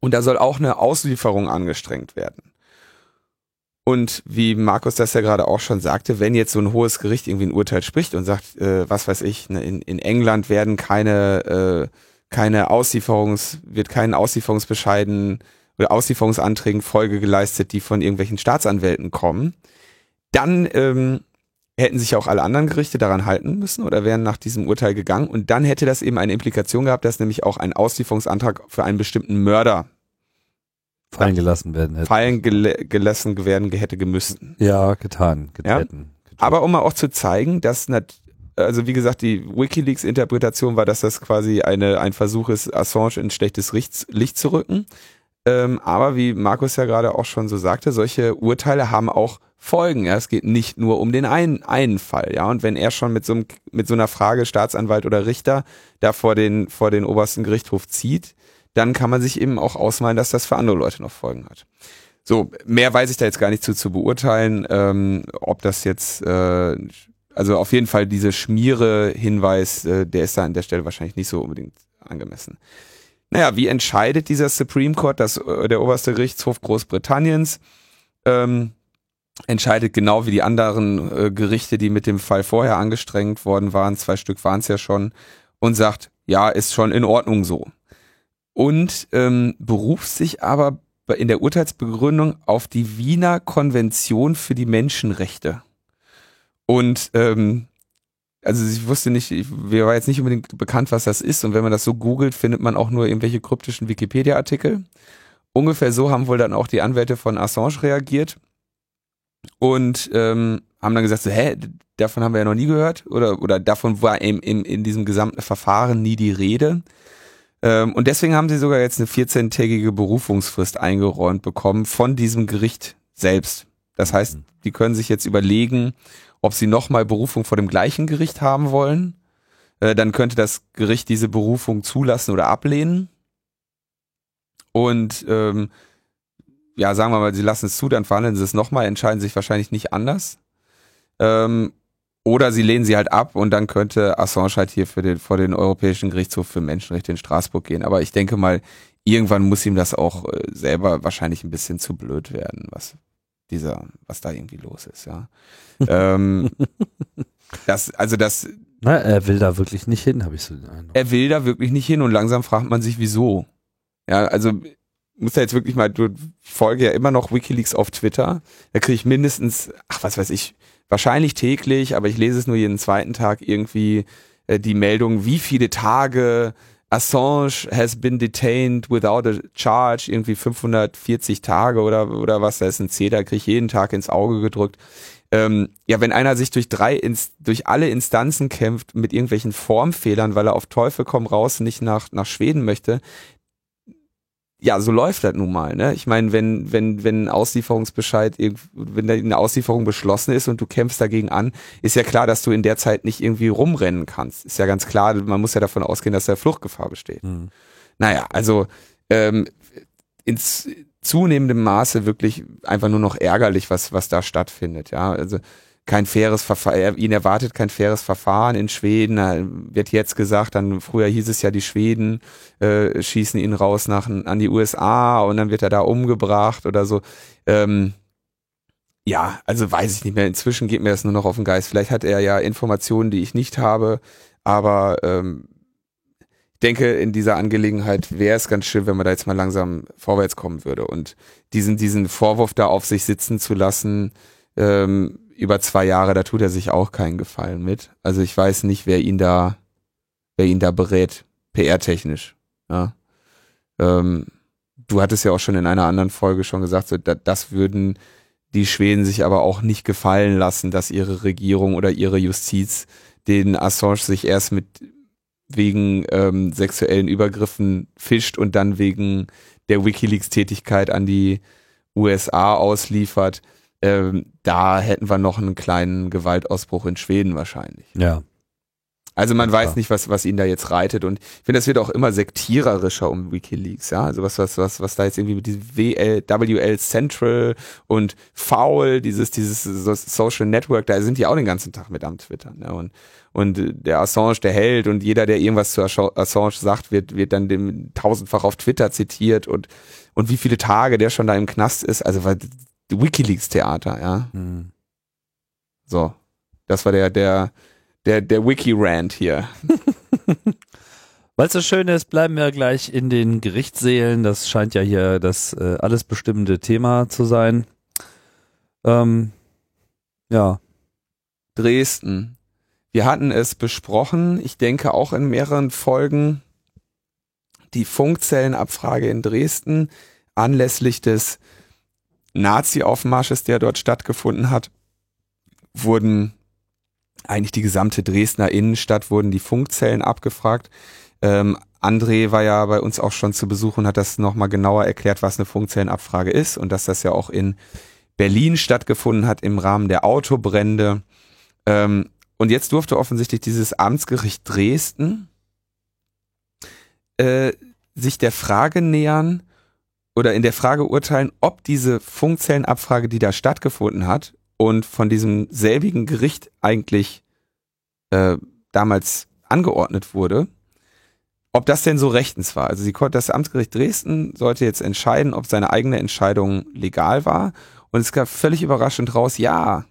und da soll auch eine Auslieferung angestrengt werden. Und wie Markus das ja gerade auch schon sagte, wenn jetzt so ein hohes Gericht irgendwie ein Urteil spricht und sagt, äh, was weiß ich, ne, in, in England werden keine, äh, keine Auslieferungs, wird keinen Auslieferungsbescheiden oder Auslieferungsanträgen Folge geleistet, die von irgendwelchen Staatsanwälten kommen, dann ähm, hätten sich auch alle anderen Gerichte daran halten müssen oder wären nach diesem Urteil gegangen. Und dann hätte das eben eine Implikation gehabt, dass nämlich auch ein Auslieferungsantrag für einen bestimmten Mörder fallen gelassen werden hätte. Fallen gel gelassen werden hätte gemüssen. Ja, getan, getreten. Ja? Aber um mal auch zu zeigen, dass also wie gesagt, die WikiLeaks-Interpretation war, dass das quasi eine, ein Versuch ist, Assange in schlechtes Licht zu rücken. Ähm, aber wie Markus ja gerade auch schon so sagte, solche Urteile haben auch Folgen. Ja, es geht nicht nur um den einen, einen Fall. Ja, und wenn er schon mit so, einem, mit so einer Frage Staatsanwalt oder Richter da vor den, vor den obersten Gerichtshof zieht, dann kann man sich eben auch ausmalen, dass das für andere Leute noch Folgen hat. So, mehr weiß ich da jetzt gar nicht zu, zu beurteilen, ähm, ob das jetzt, äh, also auf jeden Fall diese Schmiere-Hinweis, äh, der ist da an der Stelle wahrscheinlich nicht so unbedingt angemessen. Naja, wie entscheidet dieser Supreme Court, das, äh, der oberste Gerichtshof Großbritanniens, ähm, entscheidet genau wie die anderen äh, Gerichte, die mit dem Fall vorher angestrengt worden waren, zwei Stück waren es ja schon, und sagt, ja, ist schon in Ordnung so und ähm, beruft sich aber in der Urteilsbegründung auf die Wiener Konvention für die Menschenrechte. Und ähm, also ich wusste nicht, ich, mir war jetzt nicht unbedingt bekannt, was das ist. Und wenn man das so googelt, findet man auch nur irgendwelche kryptischen Wikipedia-Artikel. Ungefähr so haben wohl dann auch die Anwälte von Assange reagiert und ähm, haben dann gesagt, so, hä, davon haben wir ja noch nie gehört oder oder davon war im, im, in diesem gesamten Verfahren nie die Rede. Ähm, und deswegen haben sie sogar jetzt eine 14-tägige Berufungsfrist eingeräumt bekommen von diesem Gericht selbst. Das heißt, mhm. die können sich jetzt überlegen, ob sie nochmal Berufung vor dem gleichen Gericht haben wollen. Äh, dann könnte das Gericht diese Berufung zulassen oder ablehnen. Und ähm, ja, sagen wir mal, sie lassen es zu, dann verhandeln sie es nochmal, entscheiden sich wahrscheinlich nicht anders. Ähm, oder sie lehnen sie halt ab und dann könnte Assange halt hier für den, vor den Europäischen Gerichtshof für Menschenrechte in Straßburg gehen. Aber ich denke mal, irgendwann muss ihm das auch äh, selber wahrscheinlich ein bisschen zu blöd werden, was dieser, was da irgendwie los ist, ja. *laughs* ähm, das, also das. Na, er will da wirklich nicht hin, habe ich so den Eindruck. Er will da wirklich nicht hin und langsam fragt man sich, wieso. Ja, also muss da jetzt wirklich mal, du folge ja immer noch Wikileaks auf Twitter, da kriege ich mindestens, ach was weiß ich, wahrscheinlich täglich, aber ich lese es nur jeden zweiten Tag irgendwie äh, die Meldung, wie viele Tage Assange has been detained without a charge, irgendwie 540 Tage oder, oder was, da ist ein C, da kriege ich jeden Tag ins Auge gedrückt. Ähm, ja, wenn einer sich durch drei, Inst durch alle Instanzen kämpft mit irgendwelchen Formfehlern, weil er auf Teufel komm raus nicht nach, nach Schweden möchte, ja, so läuft das nun mal. Ne? Ich meine, wenn wenn wenn ein Auslieferungsbescheid, wenn eine Auslieferung beschlossen ist und du kämpfst dagegen an, ist ja klar, dass du in der Zeit nicht irgendwie rumrennen kannst. Ist ja ganz klar. Man muss ja davon ausgehen, dass da Fluchtgefahr besteht. Mhm. Naja, also ähm, ins zunehmendem Maße wirklich einfach nur noch ärgerlich, was was da stattfindet. Ja, also kein faires Verfahren, ihn erwartet kein faires Verfahren in Schweden, da wird jetzt gesagt, dann früher hieß es ja, die Schweden äh, schießen ihn raus nach an die USA und dann wird er da umgebracht oder so. Ähm, ja, also weiß ich nicht mehr. Inzwischen geht mir das nur noch auf den Geist. Vielleicht hat er ja Informationen, die ich nicht habe, aber ähm, ich denke, in dieser Angelegenheit wäre es ganz schön, wenn man da jetzt mal langsam vorwärts kommen würde und diesen, diesen Vorwurf da auf sich sitzen zu lassen, ähm, über zwei Jahre, da tut er sich auch keinen Gefallen mit. Also ich weiß nicht, wer ihn da, wer ihn da berät, PR-technisch. Ja. Ähm, du hattest ja auch schon in einer anderen Folge schon gesagt, so, da, das würden die Schweden sich aber auch nicht gefallen lassen, dass ihre Regierung oder ihre Justiz den Assange sich erst mit wegen ähm, sexuellen Übergriffen fischt und dann wegen der WikiLeaks-Tätigkeit an die USA ausliefert ähm, da hätten wir noch einen kleinen Gewaltausbruch in Schweden wahrscheinlich. Ja. Also man Ja, weiß nicht, was, was ihn da jetzt reitet. Und ich finde, das wird auch immer sektiererischer um WikiLeaks, ja. Also was, was, was, was da jetzt irgendwie mit diesem WL, WL Central und Foul, dieses, dieses so- Social Network, da sind die auch den ganzen Tag mit am Twittern. Ne? Und, und der Assange, der Held und jeder, der irgendwas zu Assange- Assange sagt, wird, wird dann dem tausendfach auf Twitter zitiert und, und wie viele Tage der schon da im Knast ist. Also weil WikiLeaks-Theater, ja. Hm. So. Das war der, der, der, der Wiki-Rant hier. *laughs* Weil es so schön ist, bleiben wir gleich in den Gerichtssälen. Das scheint ja hier das äh, alles bestimmende Thema zu sein. Ähm, ja, Dresden. Wir hatten es besprochen, ich denke auch in mehreren Folgen, die Funkzellenabfrage in Dresden anlässlich des Nazi-Aufmarsches, der dort stattgefunden hat, wurden eigentlich die gesamte Dresdner Innenstadt, wurden die Funkzellen abgefragt. Ähm, André war ja bei uns auch schon zu Besuch und hat das nochmal genauer erklärt, was eine Funkzellenabfrage ist und dass das ja auch in Berlin stattgefunden hat im Rahmen der Autobrände. Ähm, und jetzt durfte offensichtlich dieses Amtsgericht Dresden äh, sich der Frage nähern oder in der Frage urteilen, ob diese Funkzellenabfrage, die da stattgefunden hat und von diesem selbigen Gericht eigentlich äh, damals angeordnet wurde, ob das denn so rechtens war. Also sie konnte, das Amtsgericht Dresden sollte jetzt entscheiden, ob seine eigene Entscheidung legal war. Und es gab völlig überraschend raus, ja,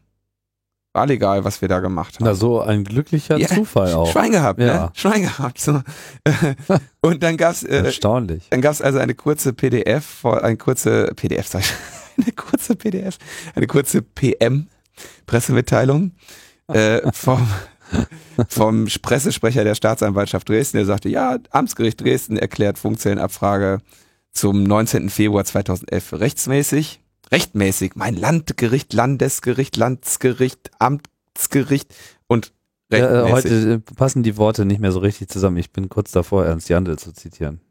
war legal, was wir da gemacht haben. na so ein glücklicher Ja, Zufall auch. Schwein gehabt, Ja. ne? Schwein gehabt. So. *laughs* Und dann gab's, äh, Erstaunlich. dann gab's also eine kurze PDF, *laughs* eine kurze PDF, sag ich, eine kurze PDF, eine kurze PM, Pressemitteilung *laughs* äh, vom, vom Pressesprecher der Staatsanwaltschaft Dresden, der sagte, ja, Amtsgericht Dresden erklärt Funkzellenabfrage zum 19. Februar 2011 für rechtsmäßig. Rechtmäßig, mein Landgericht, Landesgericht, Landsgericht, Amtsgericht und Ja, äh, rechtmäßig. heute äh, passen die Worte nicht mehr so richtig zusammen. Ich bin kurz davor, Ernst Jandl zu zitieren.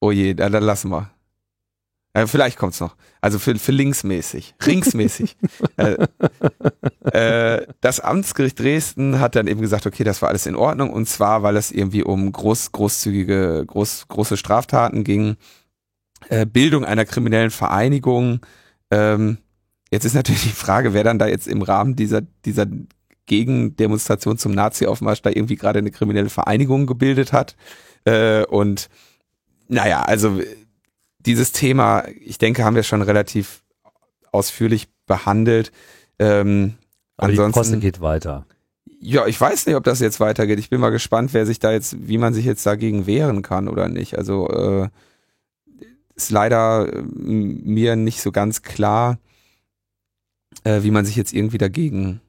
Oh je, da, dann lassen wir. Äh, vielleicht kommt's noch. Also für, für linksmäßig, ringsmäßig. *laughs* äh, äh, das Amtsgericht Dresden hat dann eben gesagt, okay, das war alles in Ordnung und zwar, weil es irgendwie um groß, großzügige, groß, große Straftaten ging, äh, Bildung einer kriminellen Vereinigung. Ähm, jetzt ist natürlich die Frage, wer dann da jetzt im Rahmen dieser, dieser Gegendemonstration zum Nazi-Aufmarsch da irgendwie gerade eine kriminelle Vereinigung gebildet hat. Äh, und naja, also dieses Thema, ich denke, haben wir schon relativ ausführlich behandelt. Ähm, Aber die Posse ansonsten, geht weiter. ja, ich weiß nicht, ob das jetzt weitergeht. Ich bin mal gespannt, wer sich da jetzt, wie man sich jetzt dagegen wehren kann oder nicht. Also äh, ist leider äh, mir nicht so ganz klar, äh, wie man sich jetzt irgendwie dagegen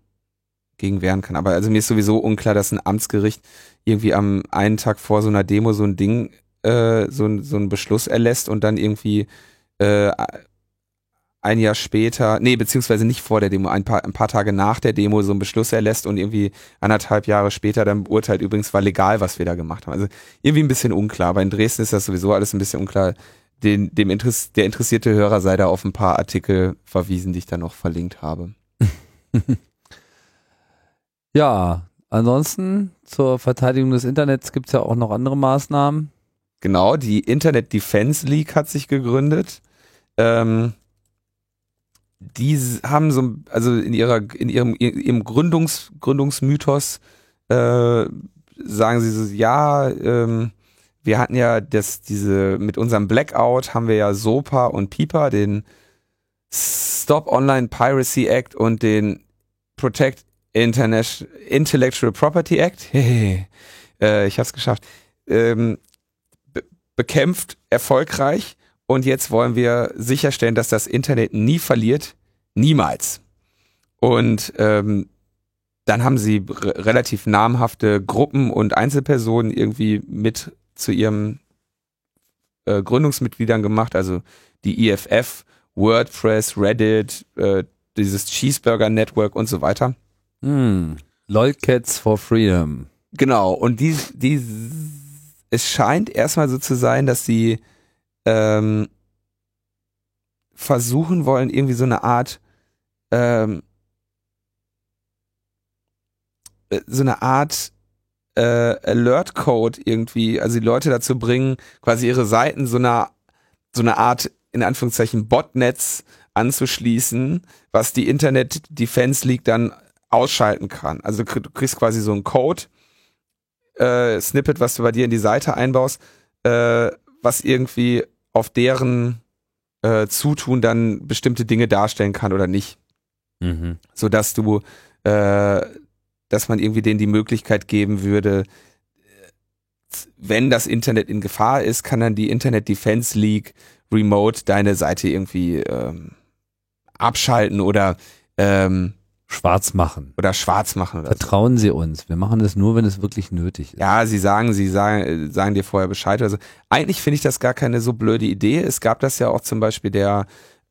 gegen wehren kann. Aber also mir ist sowieso unklar, dass ein Amtsgericht irgendwie am einen Tag vor so einer Demo so ein Ding, äh, so, ein- so einen Beschluss erlässt und dann irgendwie äh, ein Jahr später, nee, beziehungsweise nicht vor der Demo, ein paar, ein paar Tage nach der Demo so einen Beschluss erlässt und irgendwie anderthalb Jahre später dann beurteilt, übrigens war legal, was wir da gemacht haben. Also irgendwie ein bisschen unklar. Aber in Dresden ist das sowieso alles ein bisschen unklar. Den, dem Interess der interessierte Hörer sei da auf ein paar Artikel verwiesen, die ich da noch verlinkt habe. *laughs* Ja, ansonsten zur Verteidigung des Internets gibt es ja auch noch andere Maßnahmen. Genau, die Internet Defense League hat sich gegründet. Ähm, die haben so, also in ihrer, in ihrem, ihrem Gründungs, Gründungsmythos äh, sagen sie so, ja, ähm, wir hatten ja das, diese, mit unserem Blackout haben wir ja SOPA und PIPA, den Stop Online Piracy Act und den Protect International Intellectual Property Act. Hehehe. *laughs* äh, ich hab's geschafft. Ähm, be bekämpft erfolgreich und jetzt wollen wir sicherstellen, dass das Internet nie verliert. Niemals. Und ähm, dann haben sie relativ namhafte Gruppen und Einzelpersonen irgendwie mit zu ihrem äh, Gründungsmitgliedern gemacht, also die IFF, WordPress, Reddit, äh, dieses Cheeseburger Network und so weiter. Hm. Lolcats for Freedom. Genau, und die, die, es scheint erstmal so zu sein, dass sie ähm, versuchen wollen, irgendwie so eine Art ähm, äh, so eine Art äh, Alert-Code irgendwie, also die Leute dazu bringen, quasi ihre Seiten so eine, so eine Art, in Anführungszeichen, Botnetz anzuschließen, was die Internet Defense League dann ausschalten kann. Also du kriegst quasi so einen Code, äh, Snippet, was du bei dir in die Seite einbaust, äh, was irgendwie auf deren äh, Zutun dann bestimmte Dinge darstellen kann oder nicht. Mhm. So dass du, äh, dass man irgendwie denen die Möglichkeit geben würde, wenn das Internet in Gefahr ist, kann dann die Internet Defense League remote deine Seite irgendwie ähm, abschalten oder ähm, schwarz machen. Oder schwarz machen. Oder Vertrauen so. Sie uns. Wir machen das nur, wenn es wirklich nötig ist. Ja, Sie sagen, Sie sagen, sagen dir vorher Bescheid. Also eigentlich finde ich das gar keine so blöde Idee. Es gab das ja auch zum Beispiel der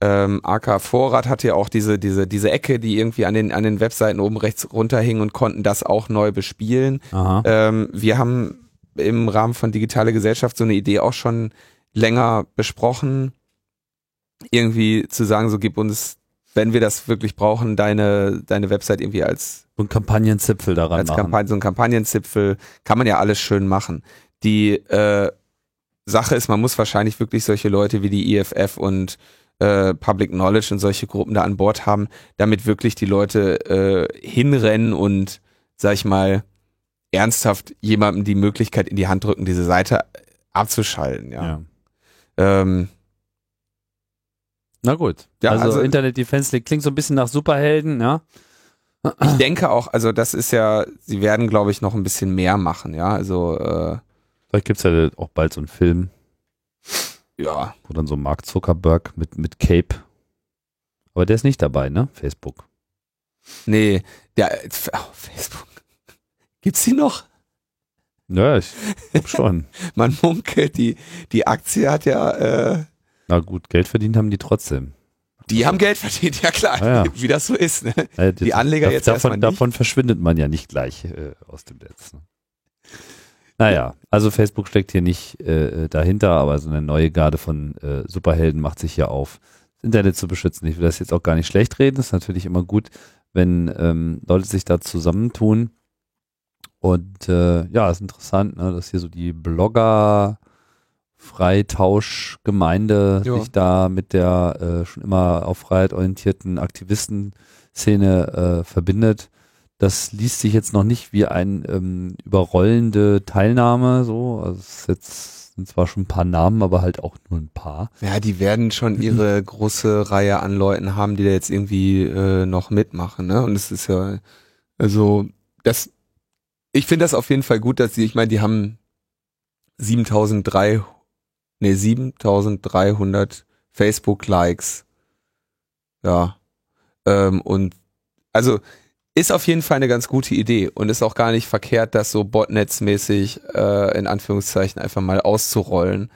ähm, AK Vorrat hatte ja auch diese, diese, diese Ecke, die irgendwie an den, an den Webseiten oben rechts runterhing und konnten das auch neu bespielen. Ähm, wir haben im Rahmen von Digitale Gesellschaft so eine Idee auch schon länger besprochen. Irgendwie zu sagen, so gib uns wenn wir das wirklich brauchen, deine, deine Website irgendwie als so ein Kampagnenzipfel daran als Kampagne, so ein Kampagnenzipfel kann man ja alles schön machen. Die äh, Sache ist, man muss wahrscheinlich wirklich solche Leute wie die IFF und äh, Public Knowledge und solche Gruppen da an Bord haben, damit wirklich die Leute äh, hinrennen und, sag ich mal, ernsthaft jemandem die Möglichkeit in die Hand drücken, diese Seite abzuschalten. Ja. ja. Ähm, na gut. Ja, also, also Internet Defense League klingt so ein bisschen nach Superhelden, ja. Ich denke auch, also das ist ja, sie werden, glaube ich, noch ein bisschen mehr machen, ja. Also äh, Vielleicht gibt's ja auch bald so einen Film. Ja. Wo dann so Mark Zuckerberg mit, mit Cape. Aber der ist nicht dabei, ne? Facebook. Nee, der oh, Facebook. *laughs* Gibt's die noch? Ja, ich glaube schon. *laughs* Man munkelt, die, die Aktie hat ja äh, na gut, Geld verdient haben die trotzdem. Die haben Geld verdient, ja klar, ah, ja. *laughs* wie das so ist. Ne? Ja, die Anleger jetzt davon. Davon verschwindet man ja nicht gleich äh, aus dem Netz. Ne? Naja, also Facebook steckt hier nicht äh, dahinter, aber so eine neue Garde von äh, Superhelden macht sich hier auf, das Internet zu beschützen. Ich will das jetzt auch gar nicht schlecht reden. Das ist natürlich immer gut, wenn ähm, Leute sich da zusammentun. Und äh, ja, ist interessant, ne, dass hier so die Blogger Freitauschgemeinde ja. sich da mit der äh, schon immer auf Freiheit orientierten Aktivistenszene äh, verbindet. Das liest sich jetzt noch nicht wie ein ähm, überrollende Teilnahme, so. Also es jetzt sind zwar schon ein paar Namen, aber halt auch nur ein paar. Ja, die werden schon *clears throat* ihre große Reihe an Leuten haben, die da jetzt irgendwie äh, noch mitmachen, ne? Und es ist ja, also das, ich finde das auf jeden Fall gut, dass sie, ich meine, die haben 7300 nee, 7300 Facebook-Likes. Ja. Ähm, und also ist auf jeden Fall eine ganz gute Idee und ist auch gar nicht verkehrt, das so botnetzmäßig äh, in Anführungszeichen einfach mal auszurollen,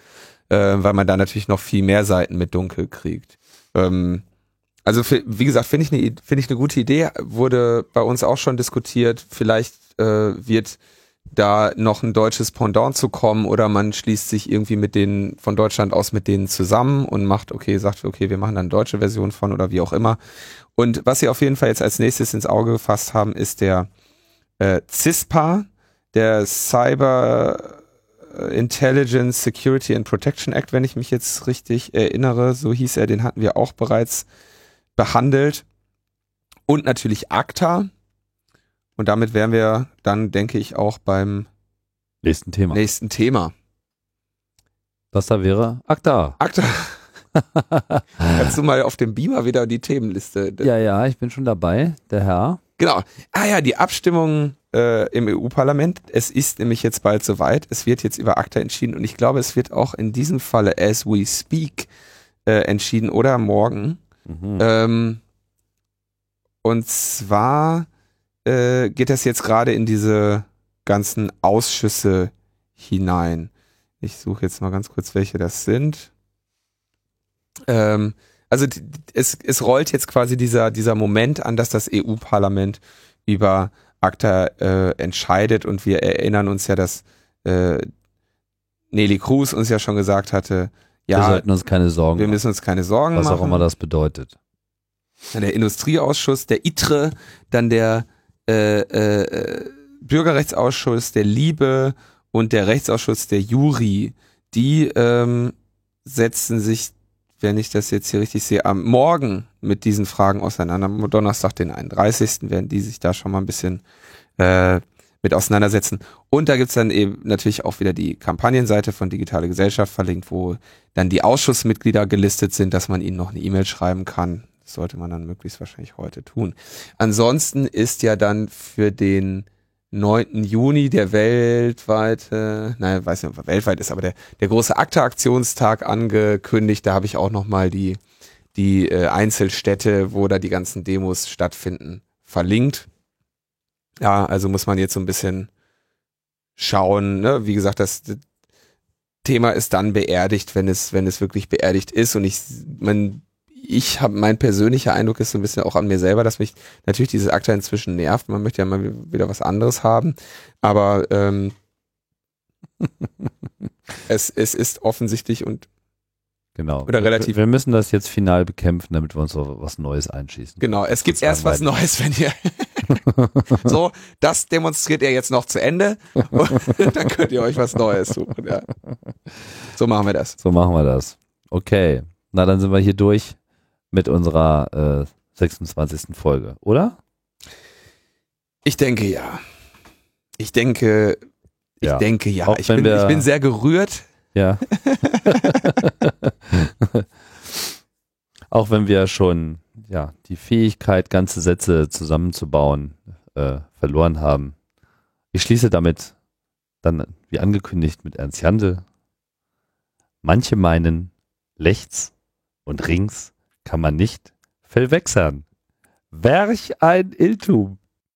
äh, weil man da natürlich noch viel mehr Seiten mit dunkel kriegt. Ähm, also für, wie gesagt, finde ich eine finde ich eine gute Idee, wurde bei uns auch schon diskutiert. Vielleicht äh, wird da noch ein deutsches Pendant zu kommen oder man schließt sich irgendwie mit denen von Deutschland aus mit denen zusammen und macht, okay, sagt, okay, wir machen dann eine deutsche Version von oder wie auch immer. Und was sie auf jeden Fall jetzt als nächstes ins Auge gefasst haben, ist der äh, CISPA, der Cyber Intelligence Security and Protection Act, wenn ich mich jetzt richtig erinnere, so hieß er, den hatten wir auch bereits behandelt. Und natürlich ACTA, und damit wären wir dann, denke ich, auch beim nächsten Thema. Nächsten Thema. Das da wäre ACTA. ACTA. *laughs* Kannst du mal auf dem Beamer wieder die Themenliste? Ja, ja, ich bin schon dabei, der Herr. Genau. Ah ja, die Abstimmung äh, im EU-Parlament. Es ist nämlich jetzt bald soweit. Es wird jetzt über ACTA entschieden und ich glaube, es wird auch in diesem Falle as we speak äh, entschieden oder morgen. Mhm. Ähm, und zwar äh, geht das jetzt gerade in diese ganzen Ausschüsse hinein. Ich suche jetzt mal ganz kurz, welche das sind. Ähm, also es, es rollt jetzt quasi dieser, dieser Moment an, dass das EU-Parlament über ACTA äh, entscheidet und wir erinnern uns ja, dass äh, Nelly Cruz uns ja schon gesagt hatte, ja, wir sollten uns keine Sorgen wir müssen uns keine Sorgen was machen. Was auch immer das bedeutet. Dann der Industrieausschuss, der ITRE, dann der äh, äh, Bürgerrechtsausschuss der Liebe und der Rechtsausschuss der Juri, die ähm, setzen sich, wenn ich das jetzt hier richtig sehe, am Morgen mit diesen Fragen auseinander. Am Donnerstag, den 31. werden die sich da schon mal ein bisschen äh, mit auseinandersetzen. Und da gibt's dann eben natürlich auch wieder die Kampagnenseite von Digitale Gesellschaft verlinkt, wo dann die Ausschussmitglieder gelistet sind, dass man ihnen noch eine E-Mail schreiben kann. Das sollte man dann möglichst wahrscheinlich heute tun. Ansonsten ist ja dann für den 9. Juni der weltweite, nein, weiß nicht, ob weltweit ist, aber der, der große Akte-Aktionstag angekündigt. Da habe ich auch nochmal die, die äh, Einzelstädte, wo da die ganzen Demos stattfinden, verlinkt. Ja, also muss man jetzt so ein bisschen schauen. Ne? Wie gesagt, das Thema ist dann beerdigt, wenn es, wenn es wirklich beerdigt ist. Und ich, man ich habe mein persönlicher Eindruck ist so ein bisschen auch an mir selber, dass mich natürlich dieses Akta inzwischen nervt. Man möchte ja mal wieder was anderes haben, aber ähm, *laughs* es, es ist offensichtlich und Genau. Oder relativ. Wir müssen das jetzt final bekämpfen, damit wir uns so was Neues einschießen. Genau, es gibt erst was Neues, wenn ihr. *laughs* so, das demonstriert ihr jetzt noch zu Ende und dann könnt ihr euch was Neues suchen. Ja. So machen wir das. So machen wir das. Okay. Na, dann sind wir hier durch mit unserer äh, 26. Folge, oder? Ich denke ja. Ich denke, ich Ja. denke ja. Ich bin, ich bin sehr gerührt. Ja. *laughs* Auch wenn wir schon ja, die Fähigkeit, ganze Sätze zusammenzubauen, äh, verloren haben. Ich schließe damit dann, wie angekündigt, mit Ernst Jandl. Manche meinen, rechts und rings kann man nicht verwechseln. Welch ein Irrtum.